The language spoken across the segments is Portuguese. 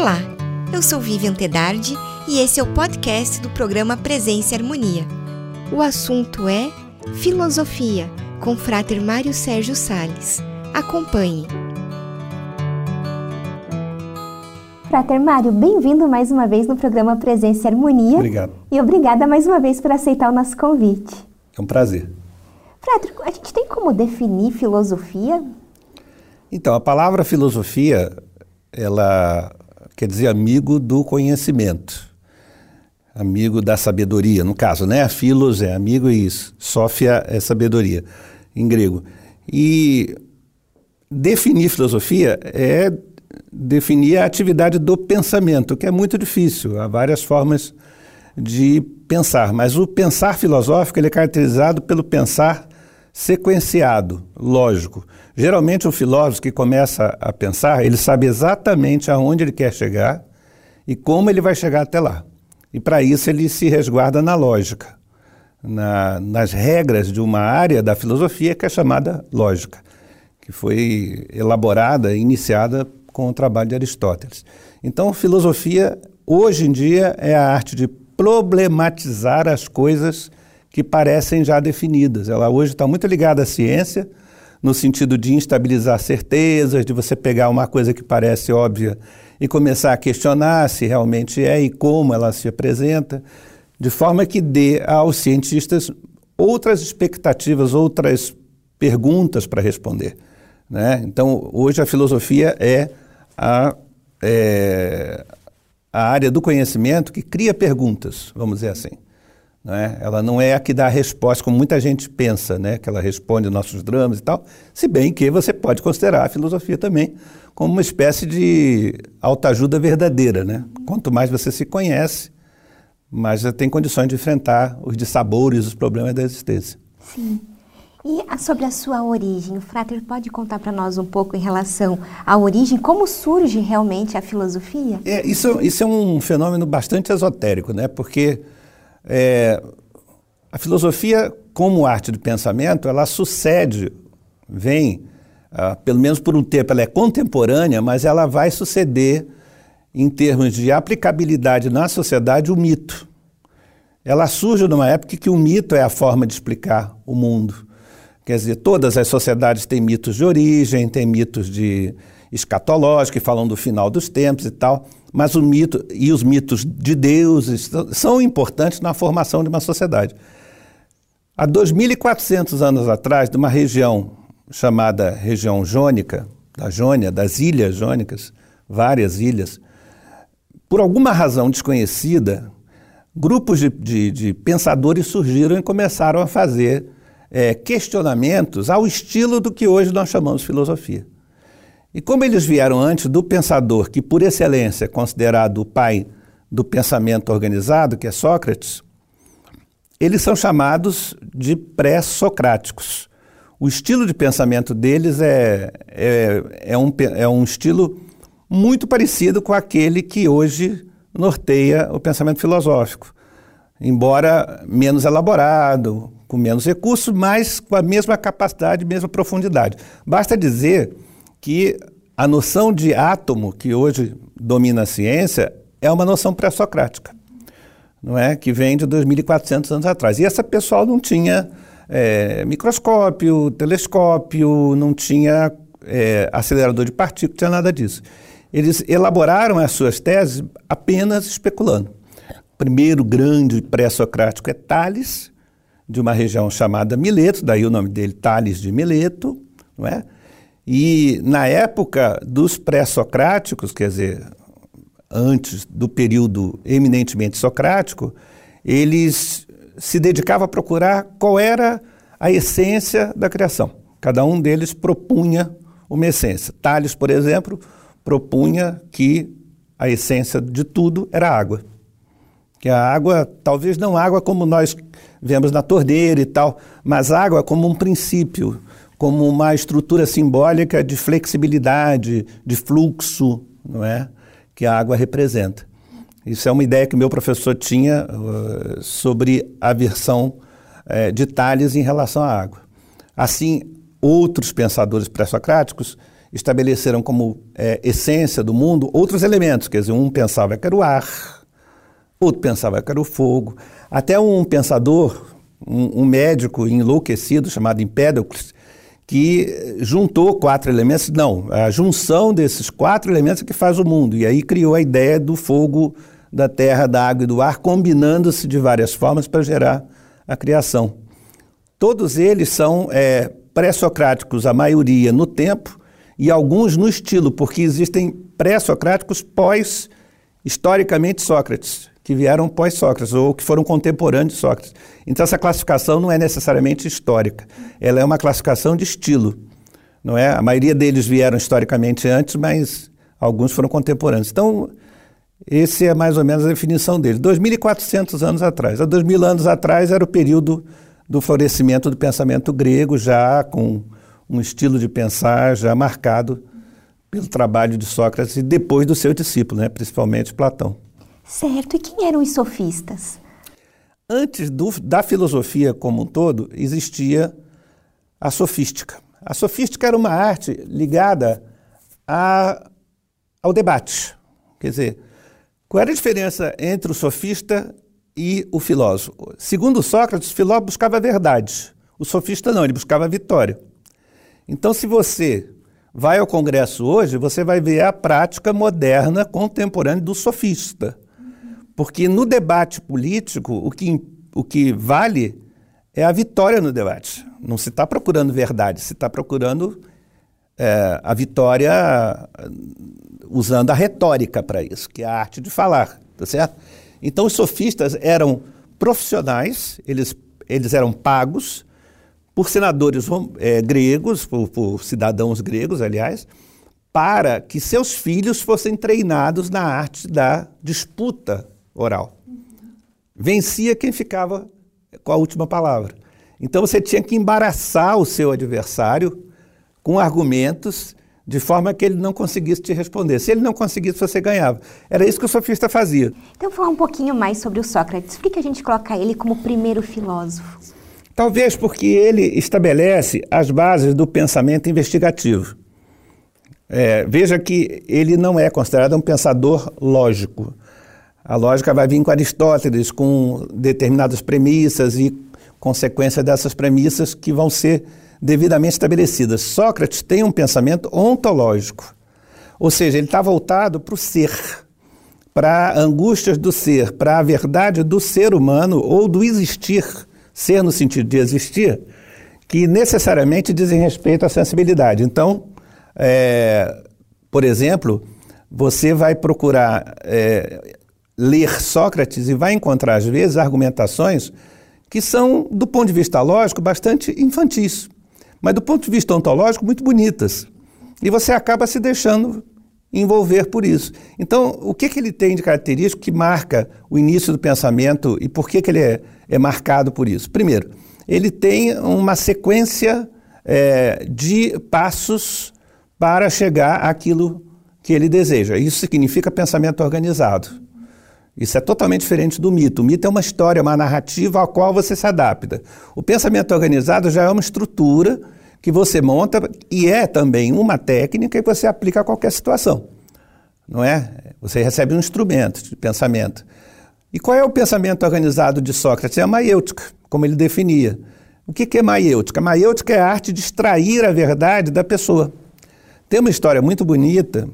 Olá, eu sou Vivian Tedardi e esse é o podcast do programa Presença e Harmonia. O assunto é Filosofia, com Frater Mário Sérgio Sales. Acompanhe. Frater Mário, bem-vindo mais uma vez no programa Presença e Harmonia. Obrigado. E obrigada mais uma vez por aceitar o nosso convite. É um prazer. Frater, a gente tem como definir filosofia? Então, a palavra filosofia, ela quer dizer amigo do conhecimento, amigo da sabedoria, no caso, né? Filos é amigo e Sofia é sabedoria, em grego. E definir filosofia é definir a atividade do pensamento, que é muito difícil. Há várias formas de pensar, mas o pensar filosófico ele é caracterizado pelo pensar sequenciado, lógico. Geralmente o filósofo que começa a pensar, ele sabe exatamente aonde ele quer chegar e como ele vai chegar até lá. E para isso ele se resguarda na lógica, na, nas regras de uma área da filosofia que é chamada lógica, que foi elaborada, iniciada com o trabalho de Aristóteles. Então, filosofia, hoje em dia, é a arte de problematizar as coisas que parecem já definidas. Ela hoje está muito ligada à ciência, no sentido de instabilizar certezas, de você pegar uma coisa que parece óbvia e começar a questionar se realmente é e como ela se apresenta, de forma que dê aos cientistas outras expectativas, outras perguntas para responder. Né? Então, hoje a filosofia é a, é a área do conhecimento que cria perguntas, vamos dizer assim. Né? Ela não é a que dá a resposta, como muita gente pensa, né? que ela responde nossos dramas e tal, se bem que você pode considerar a filosofia também como uma espécie de autoajuda verdadeira. Né? Quanto mais você se conhece, mais você tem condições de enfrentar os dissabores, os problemas da existência. Sim. E sobre a sua origem, o Frater pode contar para nós um pouco em relação à origem, como surge realmente a filosofia? É, isso, isso é um fenômeno bastante esotérico, né? porque é, a filosofia, como arte de pensamento, ela sucede, vem, uh, pelo menos por um tempo, ela é contemporânea, mas ela vai suceder, em termos de aplicabilidade na sociedade, o mito. Ela surge numa época que o mito é a forma de explicar o mundo. Quer dizer, todas as sociedades têm mitos de origem, têm mitos de escatológicos que falam do final dos tempos e tal. Mas o mito e os mitos de deuses são importantes na formação de uma sociedade. Há 2.400 anos atrás, de uma região chamada região jônica, da Jônia, das ilhas jônicas, várias ilhas, por alguma razão desconhecida, grupos de, de, de pensadores surgiram e começaram a fazer é, questionamentos ao estilo do que hoje nós chamamos filosofia. E como eles vieram antes do pensador, que por excelência é considerado o pai do pensamento organizado, que é Sócrates, eles são chamados de pré-socráticos. O estilo de pensamento deles é, é, é, um, é um estilo muito parecido com aquele que hoje norteia o pensamento filosófico, embora menos elaborado, com menos recursos, mas com a mesma capacidade, mesma profundidade. Basta dizer que a noção de átomo que hoje domina a ciência é uma noção pré-socrática, não é? Que vem de 2.400 anos atrás. E essa pessoal não tinha é, microscópio, telescópio, não tinha é, acelerador de partículas, não tinha nada disso. Eles elaboraram as suas teses apenas especulando. Primeiro grande pré-socrático é Tales, de uma região chamada Mileto, daí o nome dele Tales de Mileto, não é? E na época dos pré-socráticos, quer dizer, antes do período eminentemente socrático, eles se dedicavam a procurar qual era a essência da criação. Cada um deles propunha uma essência. Tales, por exemplo, propunha que a essência de tudo era água. Que a água, talvez não água como nós vemos na torneira e tal, mas água como um princípio, como uma estrutura simbólica de flexibilidade, de fluxo, não é? Que a água representa. Isso é uma ideia que meu professor tinha uh, sobre a versão uh, de Tales em relação à água. Assim, outros pensadores pré-socráticos estabeleceram como é, essência do mundo outros elementos. Quer dizer, um pensava que era o ar, outro pensava que era o fogo. Até um pensador, um, um médico enlouquecido chamado Empédocles, que juntou quatro elementos. Não, a junção desses quatro elementos é que faz o mundo. E aí criou a ideia do fogo, da terra, da água e do ar, combinando-se de várias formas para gerar a criação. Todos eles são é, pré-socráticos, a maioria no tempo, e alguns no estilo, porque existem pré-socráticos pós, historicamente, Sócrates, que vieram pós-Sócrates, ou que foram contemporâneos de Sócrates. Então, essa classificação não é necessariamente histórica, ela é uma classificação de estilo. Não é? A maioria deles vieram historicamente antes, mas alguns foram contemporâneos. Então, esse é mais ou menos a definição deles. 2.400 anos atrás. Há 2.000 anos atrás era o período do florescimento do pensamento grego, já com um estilo de pensar já marcado pelo trabalho de Sócrates e depois do seu discípulo, né, principalmente Platão. Certo. E quem eram os sofistas? Antes do, da filosofia como um todo, existia a sofística. A sofística era uma arte ligada a, ao debate. Quer dizer, qual era a diferença entre o sofista e o filósofo? Segundo Sócrates, o filósofo buscava a verdade. O sofista não, ele buscava a vitória. Então, se você vai ao Congresso hoje, você vai ver a prática moderna, contemporânea do sofista. Porque no debate político, o que, o que vale é a vitória no debate. Não se está procurando verdade, se está procurando é, a vitória usando a retórica para isso, que é a arte de falar, tá certo? Então, os sofistas eram profissionais, eles, eles eram pagos por senadores é, gregos, por, por cidadãos gregos, aliás, para que seus filhos fossem treinados na arte da disputa oral. Vencia quem ficava com a última palavra. Então você tinha que embaraçar o seu adversário com argumentos de forma que ele não conseguisse te responder. Se ele não conseguisse, você ganhava. Era isso que o sofista fazia. Então, falar um pouquinho mais sobre o Sócrates. Por que a gente coloca ele como primeiro filósofo? Talvez porque ele estabelece as bases do pensamento investigativo. É, veja que ele não é considerado um pensador lógico. A lógica vai vir com Aristóteles, com determinadas premissas e consequência dessas premissas que vão ser devidamente estabelecidas. Sócrates tem um pensamento ontológico, ou seja, ele está voltado para o ser, para angústias do ser, para a verdade do ser humano ou do existir ser no sentido de existir, que necessariamente dizem respeito à sensibilidade. Então, é, por exemplo, você vai procurar é, ler Sócrates e vai encontrar, às vezes, argumentações que são, do ponto de vista lógico, bastante infantis, mas do ponto de vista ontológico, muito bonitas. E você acaba se deixando envolver por isso. Então, o que, que ele tem de característico que marca o início do pensamento e por que, que ele é, é marcado por isso? Primeiro, ele tem uma sequência é, de passos para chegar àquilo que ele deseja. Isso significa pensamento organizado. Isso é totalmente diferente do mito. O mito é uma história, uma narrativa à qual você se adapta. O pensamento organizado já é uma estrutura que você monta e é também uma técnica que você aplica a qualquer situação. Não é? Você recebe um instrumento de pensamento. E qual é o pensamento organizado de Sócrates? É a maiêutica, como ele definia. O que é maiêutica? Maiêutica é a arte de extrair a verdade da pessoa. Tem uma história muito bonita,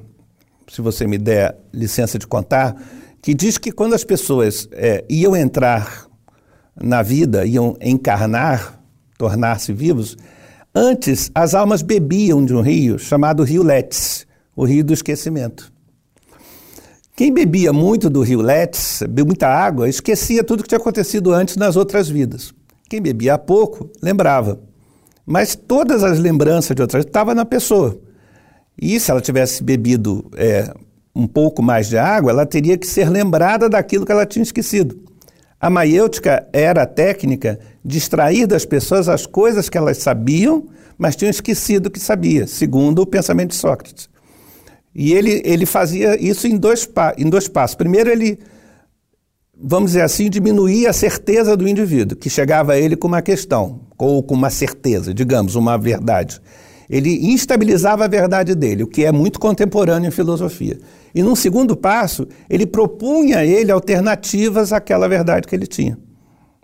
se você me der licença de contar, que diz que quando as pessoas é, iam entrar na vida, iam encarnar, tornar-se vivos, Antes, as almas bebiam de um rio chamado Rio Letes, o rio do esquecimento. Quem bebia muito do rio Letes, bebia muita água, esquecia tudo que tinha acontecido antes nas outras vidas. Quem bebia pouco, lembrava. Mas todas as lembranças de outras estavam na pessoa. E se ela tivesse bebido é, um pouco mais de água, ela teria que ser lembrada daquilo que ela tinha esquecido. A maiêutica era a técnica de extrair das pessoas as coisas que elas sabiam, mas tinham esquecido que sabia, segundo o pensamento de Sócrates. E ele, ele fazia isso em dois, em dois passos. Primeiro, ele, vamos dizer assim, diminuía a certeza do indivíduo, que chegava a ele com uma questão, ou com uma certeza, digamos, uma verdade. Ele instabilizava a verdade dele, o que é muito contemporâneo em filosofia. E num segundo passo, ele propunha a ele alternativas àquela verdade que ele tinha.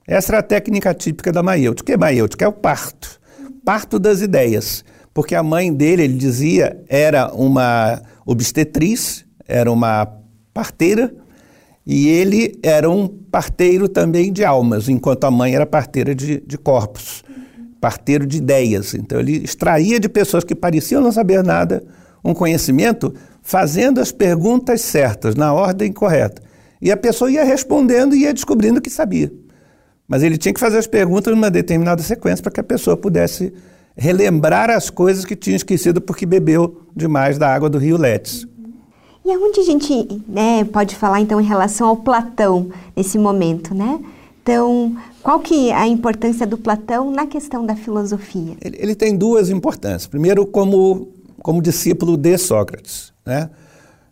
Essa era a técnica típica da maêutica. O que é maêutica? É o parto. Parto das ideias. Porque a mãe dele, ele dizia, era uma obstetriz, era uma parteira, e ele era um parteiro também de almas, enquanto a mãe era parteira de, de corpos parteiro de ideias. Então ele extraía de pessoas que pareciam não saber nada um conhecimento, fazendo as perguntas certas, na ordem correta. E a pessoa ia respondendo e ia descobrindo que sabia. Mas ele tinha que fazer as perguntas numa determinada sequência para que a pessoa pudesse relembrar as coisas que tinha esquecido porque bebeu demais da água do rio Letes. E aonde a gente né, pode falar então em relação ao Platão nesse momento, né? Então, qual que é a importância do Platão na questão da filosofia? Ele, ele tem duas importâncias. Primeiro, como, como discípulo de Sócrates. Né?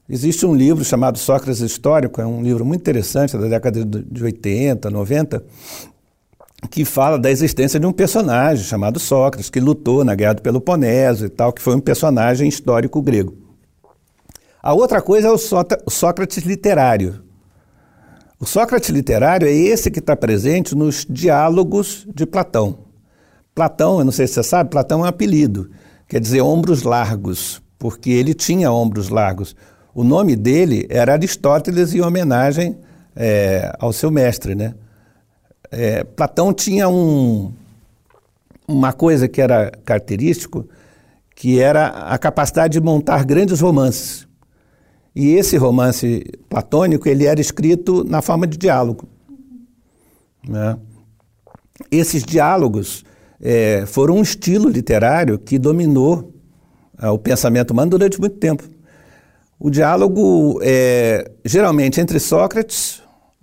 Existe um livro chamado Sócrates Histórico, é um livro muito interessante da década de 80, 90, que fala da existência de um personagem chamado Sócrates, que lutou na Guerra do Peloponeso e tal, que foi um personagem histórico grego. A outra coisa é o Sócrates literário, o Sócrates literário é esse que está presente nos diálogos de Platão. Platão, eu não sei se você sabe, Platão é um apelido, quer dizer ombros largos, porque ele tinha ombros largos. O nome dele era Aristóteles em homenagem é, ao seu mestre, né? É, Platão tinha um, uma coisa que era característico, que era a capacidade de montar grandes romances. E esse romance platônico ele era escrito na forma de diálogo. Né? Esses diálogos é, foram um estilo literário que dominou é, o pensamento humano durante muito tempo. O diálogo é geralmente entre Sócrates,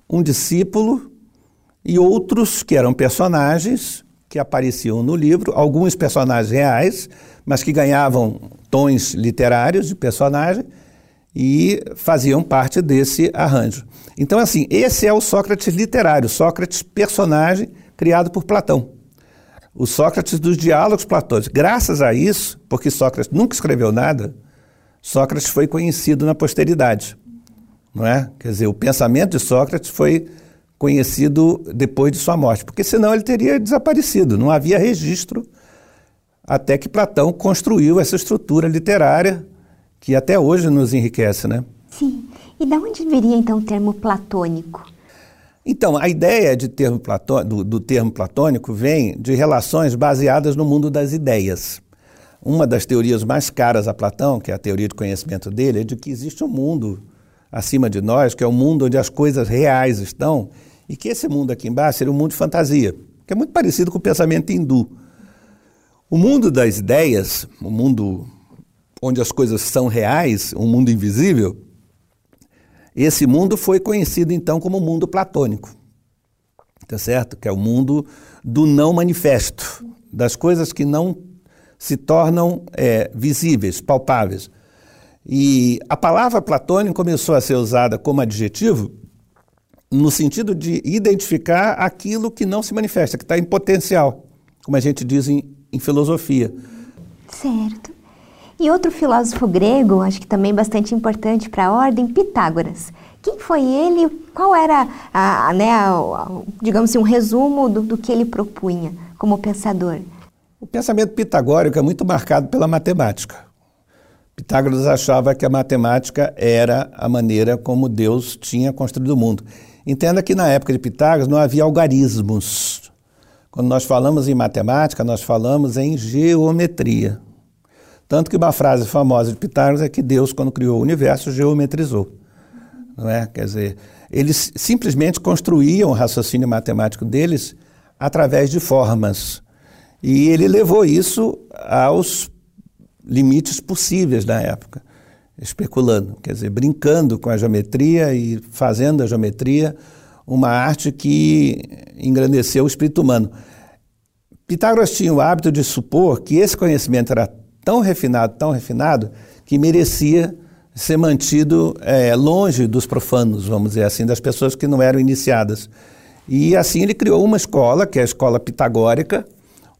um discípulo e outros que eram personagens que apareciam no livro, alguns personagens reais, mas que ganhavam tons literários de personagem e faziam parte desse arranjo. Então, assim, esse é o Sócrates literário, Sócrates personagem criado por Platão. O Sócrates dos diálogos platônicos. Graças a isso, porque Sócrates nunca escreveu nada, Sócrates foi conhecido na posteridade. Não é? Quer dizer, o pensamento de Sócrates foi conhecido depois de sua morte, porque senão ele teria desaparecido, não havia registro até que Platão construiu essa estrutura literária que até hoje nos enriquece, né? Sim. E de onde viria então o termo platônico? Então, a ideia de termo do, do termo platônico vem de relações baseadas no mundo das ideias. Uma das teorias mais caras a Platão, que é a teoria de conhecimento dele, é de que existe um mundo acima de nós, que é o um mundo onde as coisas reais estão, e que esse mundo aqui embaixo seria um mundo de fantasia, que é muito parecido com o pensamento hindu. O mundo das ideias, o mundo onde as coisas são reais, um mundo invisível, esse mundo foi conhecido então como mundo platônico. Tá certo? Que é o mundo do não manifesto, das coisas que não se tornam é, visíveis, palpáveis. E a palavra platônico começou a ser usada como adjetivo no sentido de identificar aquilo que não se manifesta, que está em potencial, como a gente diz em, em filosofia. Certo. E outro filósofo grego, acho que também bastante importante para a ordem, Pitágoras. Quem foi ele? Qual era, a, a, né, a, digamos assim, um resumo do, do que ele propunha como pensador? O pensamento pitagórico é muito marcado pela matemática. Pitágoras achava que a matemática era a maneira como Deus tinha construído o mundo. Entenda que na época de Pitágoras não havia algarismos. Quando nós falamos em matemática, nós falamos em geometria. Tanto que uma frase famosa de Pitágoras é que Deus, quando criou o universo, geometrizou. Não é? Quer dizer, eles simplesmente construíam o raciocínio matemático deles através de formas. E ele levou isso aos limites possíveis na época, especulando, quer dizer, brincando com a geometria e fazendo a geometria uma arte que engrandeceu o espírito humano. Pitágoras tinha o hábito de supor que esse conhecimento era tão refinado, tão refinado, que merecia ser mantido é, longe dos profanos, vamos dizer assim, das pessoas que não eram iniciadas. E assim ele criou uma escola, que é a escola pitagórica,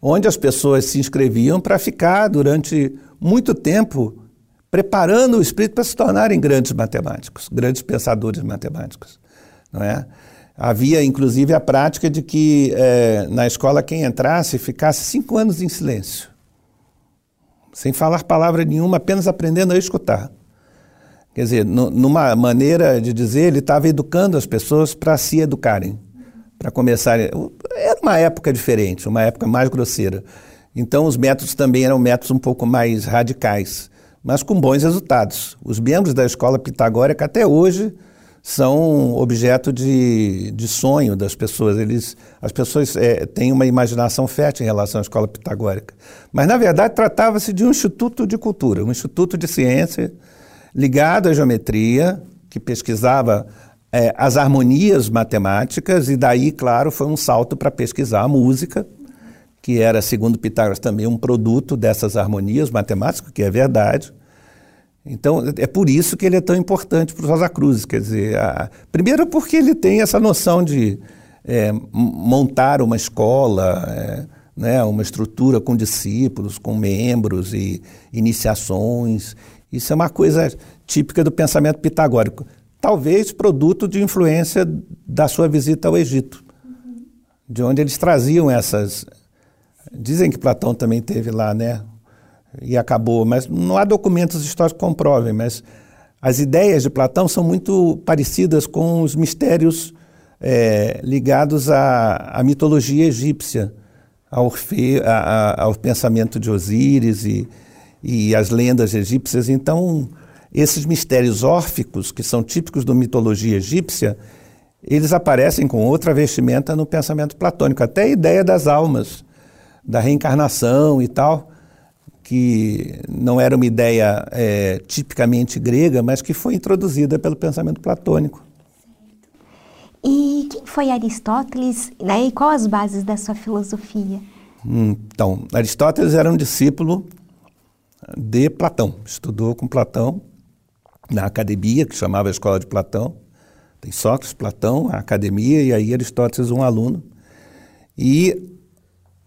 onde as pessoas se inscreviam para ficar durante muito tempo preparando o espírito para se tornarem grandes matemáticos, grandes pensadores matemáticos, não é? Havia, inclusive, a prática de que é, na escola quem entrasse ficasse cinco anos em silêncio, sem falar palavra nenhuma, apenas aprendendo a escutar. Quer dizer, numa maneira de dizer, ele estava educando as pessoas para se educarem, para começarem. Era uma época diferente, uma época mais grosseira. Então, os métodos também eram métodos um pouco mais radicais, mas com bons resultados. Os membros da escola pitagórica, até hoje, são objeto de, de sonho das pessoas. Eles, as pessoas é, têm uma imaginação fértil em relação à escola pitagórica. Mas, na verdade, tratava-se de um instituto de cultura, um instituto de ciência ligado à geometria, que pesquisava é, as harmonias matemáticas, e daí, claro, foi um salto para pesquisar a música, que era, segundo Pitágoras, também um produto dessas harmonias matemáticas, que é verdade. Então, é por isso que ele é tão importante para o Rosa Cruz. Quer dizer, a, primeiro porque ele tem essa noção de é, montar uma escola, é, né, uma estrutura com discípulos, com membros e iniciações. Isso é uma coisa típica do pensamento pitagórico. Talvez produto de influência da sua visita ao Egito, de onde eles traziam essas. Dizem que Platão também teve lá, né? E acabou. Mas não há documentos históricos que comprovem, mas as ideias de Platão são muito parecidas com os mistérios é, ligados à, à, mitologia egípcia, ao, Orfe, a, a, ao pensamento de Osíris e, e as lendas egípcias. Então, esses mistérios órficos, que são típicos da mitologia egípcia, eles aparecem com outra vestimenta no pensamento platônico. Até a ideia das almas, da reencarnação e tal que não era uma ideia é, tipicamente grega, mas que foi introduzida pelo pensamento platônico. E quem foi Aristóteles né, e quais as bases da sua filosofia? Então, Aristóteles era um discípulo de Platão, estudou com Platão na academia, que chamava a Escola de Platão. Tem Sócrates, Platão, a academia, e aí Aristóteles, um aluno. E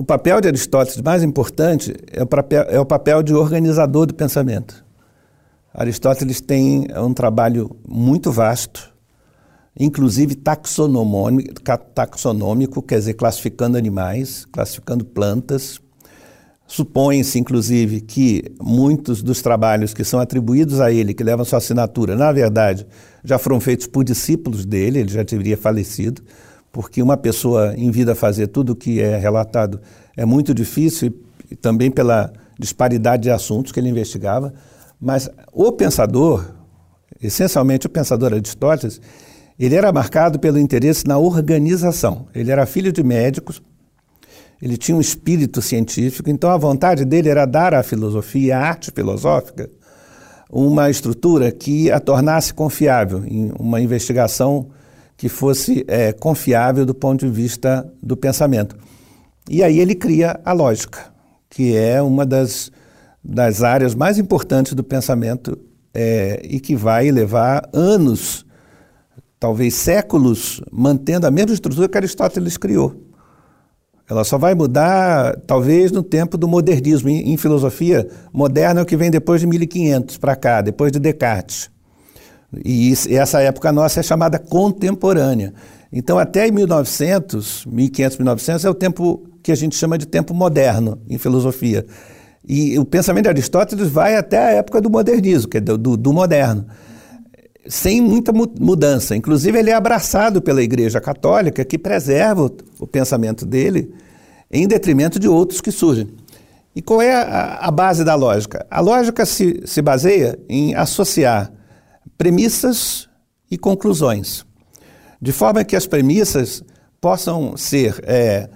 o papel de Aristóteles mais importante é o papel, é o papel de organizador do pensamento. Aristóteles tem um trabalho muito vasto, inclusive taxonômico, quer dizer, classificando animais, classificando plantas. Supõe-se, inclusive, que muitos dos trabalhos que são atribuídos a ele, que levam sua assinatura, na verdade, já foram feitos por discípulos dele, ele já teria falecido porque uma pessoa em vida fazer tudo o que é relatado é muito difícil, e também pela disparidade de assuntos que ele investigava. Mas o pensador, essencialmente o pensador Aristóteles, ele era marcado pelo interesse na organização. Ele era filho de médicos, ele tinha um espírito científico, então a vontade dele era dar à filosofia, à arte filosófica, uma estrutura que a tornasse confiável em uma investigação que fosse é, confiável do ponto de vista do pensamento. E aí ele cria a lógica, que é uma das, das áreas mais importantes do pensamento é, e que vai levar anos, talvez séculos, mantendo a mesma estrutura que Aristóteles criou. Ela só vai mudar, talvez, no tempo do modernismo. Em, em filosofia, moderno é o que vem depois de 1500 para cá, depois de Descartes. E, isso, essa época nossa é chamada contemporânea. Então, até 1900, 1500, 1900 é o tempo que a gente chama de tempo moderno em filosofia. E o pensamento de Aristóteles vai até a época do modernismo, que é do, do, do moderno, sem muita mudança. Inclusive, ele é abraçado pela Igreja Católica, que preserva o, o pensamento dele em detrimento de outros que surgem. E qual é a, a base da lógica? A lógica se, se baseia em associar premissas e conclusões, de forma que as premissas possam ser é,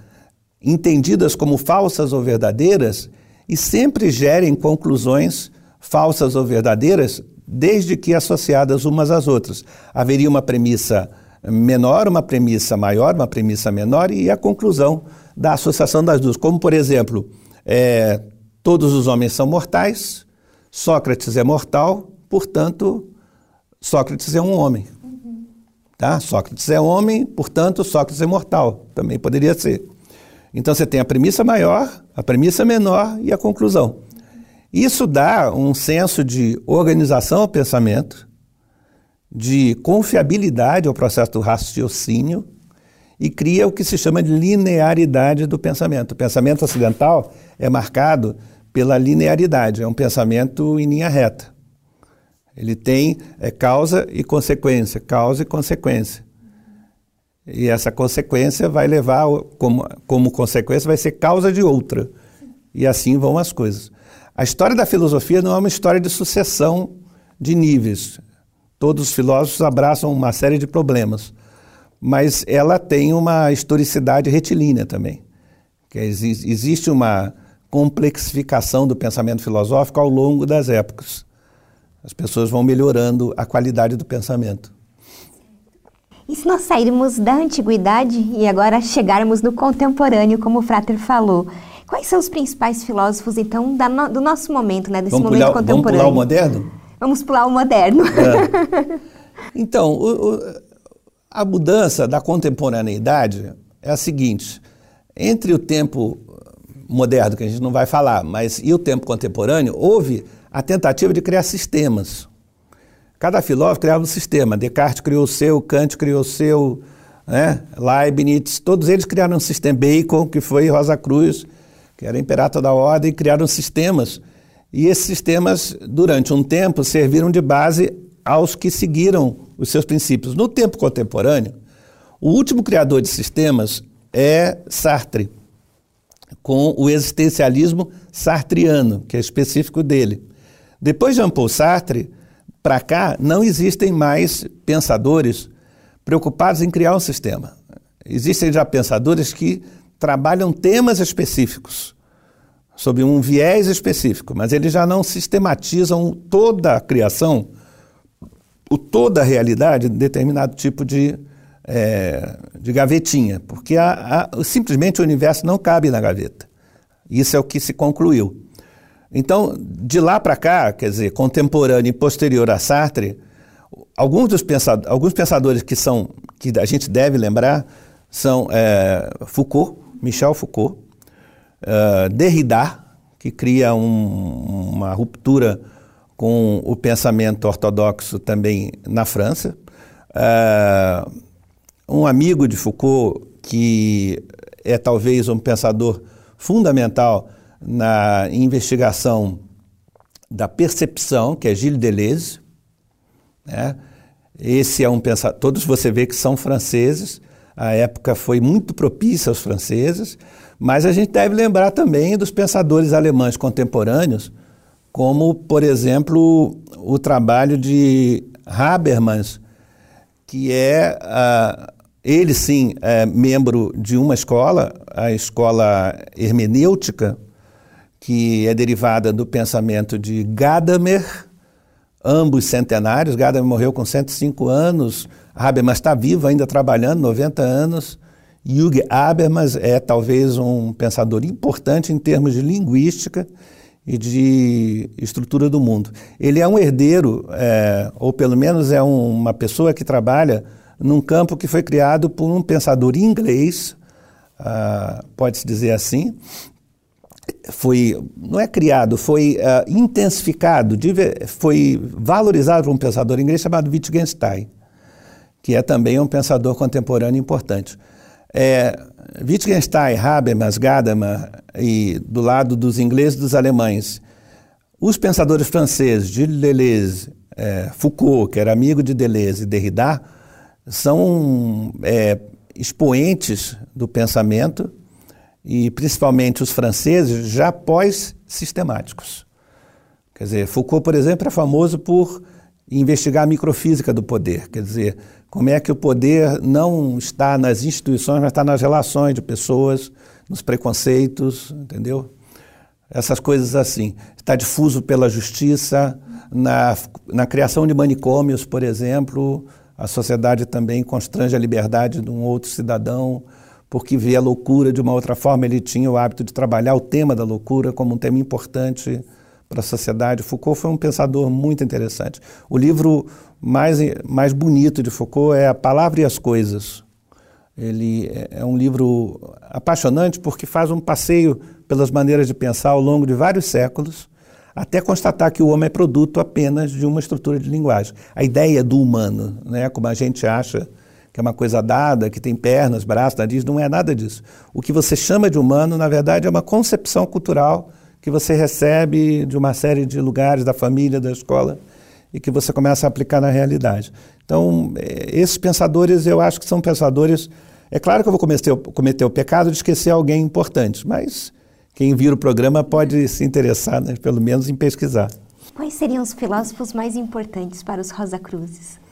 entendidas como falsas ou verdadeiras e sempre gerem conclusões falsas ou verdadeiras, desde que associadas umas às outras. Haveria uma premissa menor, uma premissa maior, uma premissa menor e a conclusão da associação das duas. Como, por exemplo, é, todos os homens são mortais, Sócrates é mortal, portanto, Sócrates é um homem. Tá? Sócrates é homem, portanto, Sócrates é mortal. Também poderia ser. Então você tem a premissa maior, a premissa menor e a conclusão. Isso dá um senso de organização ao pensamento, de confiabilidade ao processo do raciocínio e cria o que se chama de linearidade do pensamento. O pensamento ocidental é marcado pela linearidade, é um pensamento em linha reta. Ele tem é, causa e consequência, causa e consequência. E essa consequência vai levar, como, como consequência, vai ser causa de outra. E assim vão as coisas. A história da filosofia não é uma história de sucessão de níveis. Todos os filósofos abraçam uma série de problemas, mas ela tem uma historicidade retilínea também. Que existe uma complexificação do pensamento filosófico ao longo das épocas. As pessoas vão melhorando a qualidade do pensamento. E se nós sairmos da antiguidade e agora chegarmos no contemporâneo, como o Frater falou, quais são os principais filósofos, então, no, do nosso momento, né, desse vamos momento pular, contemporâneo? Vamos pular o moderno? Vamos pular o moderno. É. Então, o, o, a mudança da contemporaneidade é a seguinte: entre o tempo moderno, que a gente não vai falar, mas e o tempo contemporâneo, houve a tentativa de criar sistemas. Cada filósofo criava um sistema. Descartes criou o seu, Kant criou o seu, né? Leibniz, todos eles criaram um sistema. Bacon, que foi Rosa Cruz, que era imperator da ordem, criaram sistemas. E esses sistemas, durante um tempo, serviram de base aos que seguiram os seus princípios. No tempo contemporâneo, o último criador de sistemas é Sartre, com o existencialismo sartriano, que é específico dele. Depois de Jean-Paul Sartre, para cá, não existem mais pensadores preocupados em criar um sistema. Existem já pensadores que trabalham temas específicos, sob um viés específico, mas eles já não sistematizam toda a criação, o, toda a realidade de determinado tipo de, é, de gavetinha, porque simplesmente o universo não cabe na gaveta. Isso é o que se concluiu. Então, de lá para cá, quer dizer, contemporâneo e posterior a Sartre, alguns dos pensadores, alguns pensadores que são que a gente deve lembrar são é, Foucault, Michel Foucault, uh, Derrida, que cria um, uma ruptura com o pensamento ortodoxo também na França, uh, um amigo de Foucault que é talvez um pensador fundamental na investigação da percepção, que é Gilles Deleuze. Né? Esse é um pensador, todos você vê que são franceses, a época foi muito propícia aos franceses, mas a gente deve lembrar também dos pensadores alemães contemporâneos, como, por exemplo, o trabalho de Habermas, que é, uh, ele sim, é membro de uma escola, a escola hermenêutica, que é derivada do pensamento de Gadamer, ambos centenários. Gadamer morreu com 105 anos, Habermas está vivo ainda trabalhando, 90 anos. Jürgen Habermas é talvez um pensador importante em termos de linguística e de estrutura do mundo. Ele é um herdeiro, é, ou pelo menos é um, uma pessoa que trabalha num campo que foi criado por um pensador inglês, ah, pode-se dizer assim, foi, não é criado, foi uh, intensificado, foi valorizado por um pensador inglês chamado Wittgenstein, que é também um pensador contemporâneo importante. É, Wittgenstein, Habermas, Gadamer e do lado dos ingleses e dos alemães, os pensadores franceses, Gilles Deleuze, é, Foucault, que era amigo de Deleuze e Derrida, são é, expoentes do pensamento e principalmente os franceses, já pós-sistemáticos. Quer dizer, Foucault, por exemplo, é famoso por investigar a microfísica do poder, quer dizer, como é que o poder não está nas instituições, mas está nas relações de pessoas, nos preconceitos, entendeu? Essas coisas assim. Está difuso pela justiça, na, na criação de manicômios, por exemplo, a sociedade também constrange a liberdade de um outro cidadão porque vê a loucura de uma outra forma. Ele tinha o hábito de trabalhar o tema da loucura como um tema importante para a sociedade. Foucault foi um pensador muito interessante. O livro mais, mais bonito de Foucault é A Palavra e as Coisas. Ele é, é um livro apaixonante porque faz um passeio pelas maneiras de pensar ao longo de vários séculos, até constatar que o homem é produto apenas de uma estrutura de linguagem. A ideia do humano, né, como a gente acha que é uma coisa dada, que tem pernas, braços, nariz, não é nada disso. O que você chama de humano, na verdade, é uma concepção cultural que você recebe de uma série de lugares, da família, da escola, e que você começa a aplicar na realidade. Então, eh, esses pensadores, eu acho que são pensadores. É claro que eu vou cometer, cometer o pecado de esquecer alguém importante, mas quem vira o programa pode se interessar, né, pelo menos, em pesquisar. Quais seriam os filósofos mais importantes para os Rosa Cruzes?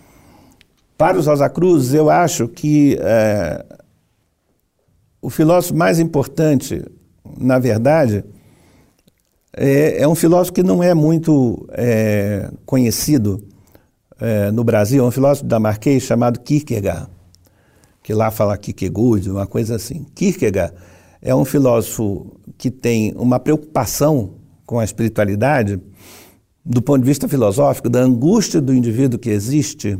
Para os Rosa Cruz, eu acho que é, o filósofo mais importante, na verdade, é, é, um filósofo que não é muito é, conhecido é, no Brasil, é um filósofo dinamarquês chamado Kierkegaard, que lá fala Kierkegaard, uma coisa assim. Kierkegaard é um filósofo que tem uma preocupação com a espiritualidade do ponto de vista filosófico, da angústia do indivíduo que existe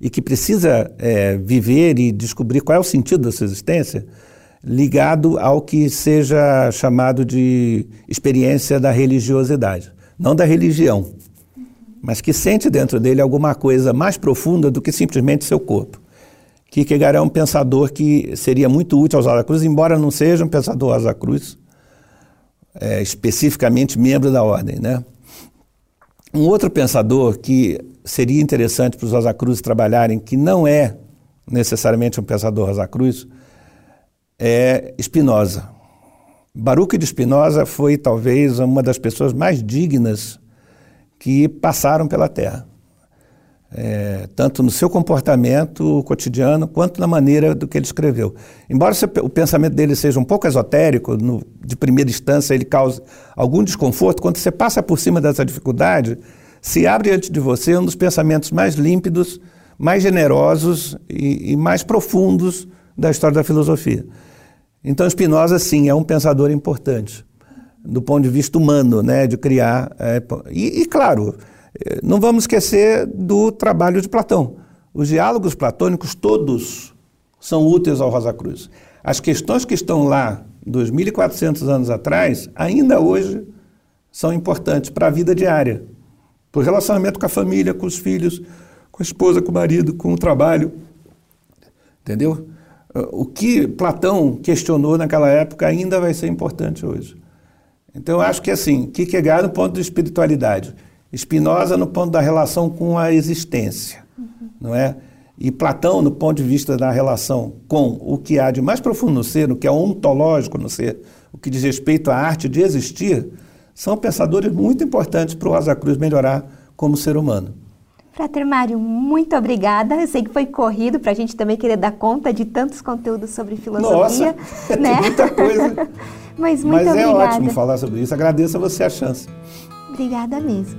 e que precisa é, viver e descobrir qual é o sentido da sua existência, ligado ao que seja chamado de experiência da religiosidade, não da religião, mas que sente dentro dele alguma coisa mais profunda do que simplesmente seu corpo. Kierkegaard é um pensador que seria muito útil aos Cruz, embora não seja um pensador Rosa Cruz, é, especificamente membro da ordem, né? Um outro pensador que seria interessante para os Rosa Cruz trabalharem, que não é necessariamente um pensador Rosa Cruz, é Spinoza. Baruch de Spinoza foi talvez uma das pessoas mais dignas que passaram pela Terra. É, tanto no seu comportamento cotidiano quanto na maneira do que ele escreveu. Embora o pensamento dele seja um pouco esotérico, no, de primeira instância ele cause algum desconforto, quando você passa por cima dessa dificuldade, se abre diante de você um dos pensamentos mais límpidos, mais generosos e, e mais profundos da história da filosofia. Então, Spinoza, sim, é um pensador importante, do ponto de vista humano, né, de criar. É, e, e, claro, não vamos esquecer do trabalho de Platão. Os diálogos platônicos todos são úteis ao Rosa Cruz. As questões que estão lá 2.400 anos atrás, ainda hoje, são importantes para a vida diária. Por relacionamento com a família, com os filhos, com a esposa, com o marido, com o trabalho. Entendeu? O que Platão questionou naquela época ainda vai ser importante hoje. Então, eu acho que assim, Kierkegaard no ponto de espiritualidade, Spinoza no ponto da relação com a existência, uhum. não é? E Platão no ponto de vista da relação com o que há de mais profundo no ser, o que é ontológico no ser, o que diz respeito à arte de existir, são pensadores muito importantes para o Rosa Cruz melhorar como ser humano. Frater Mário, muito obrigada. Eu sei que foi corrido para a gente também querer dar conta de tantos conteúdos sobre filosofia. Nossa, né? tem muita coisa. Mas muito Mas é ótimo falar sobre isso. Agradeço a você a chance. Obrigada mesmo.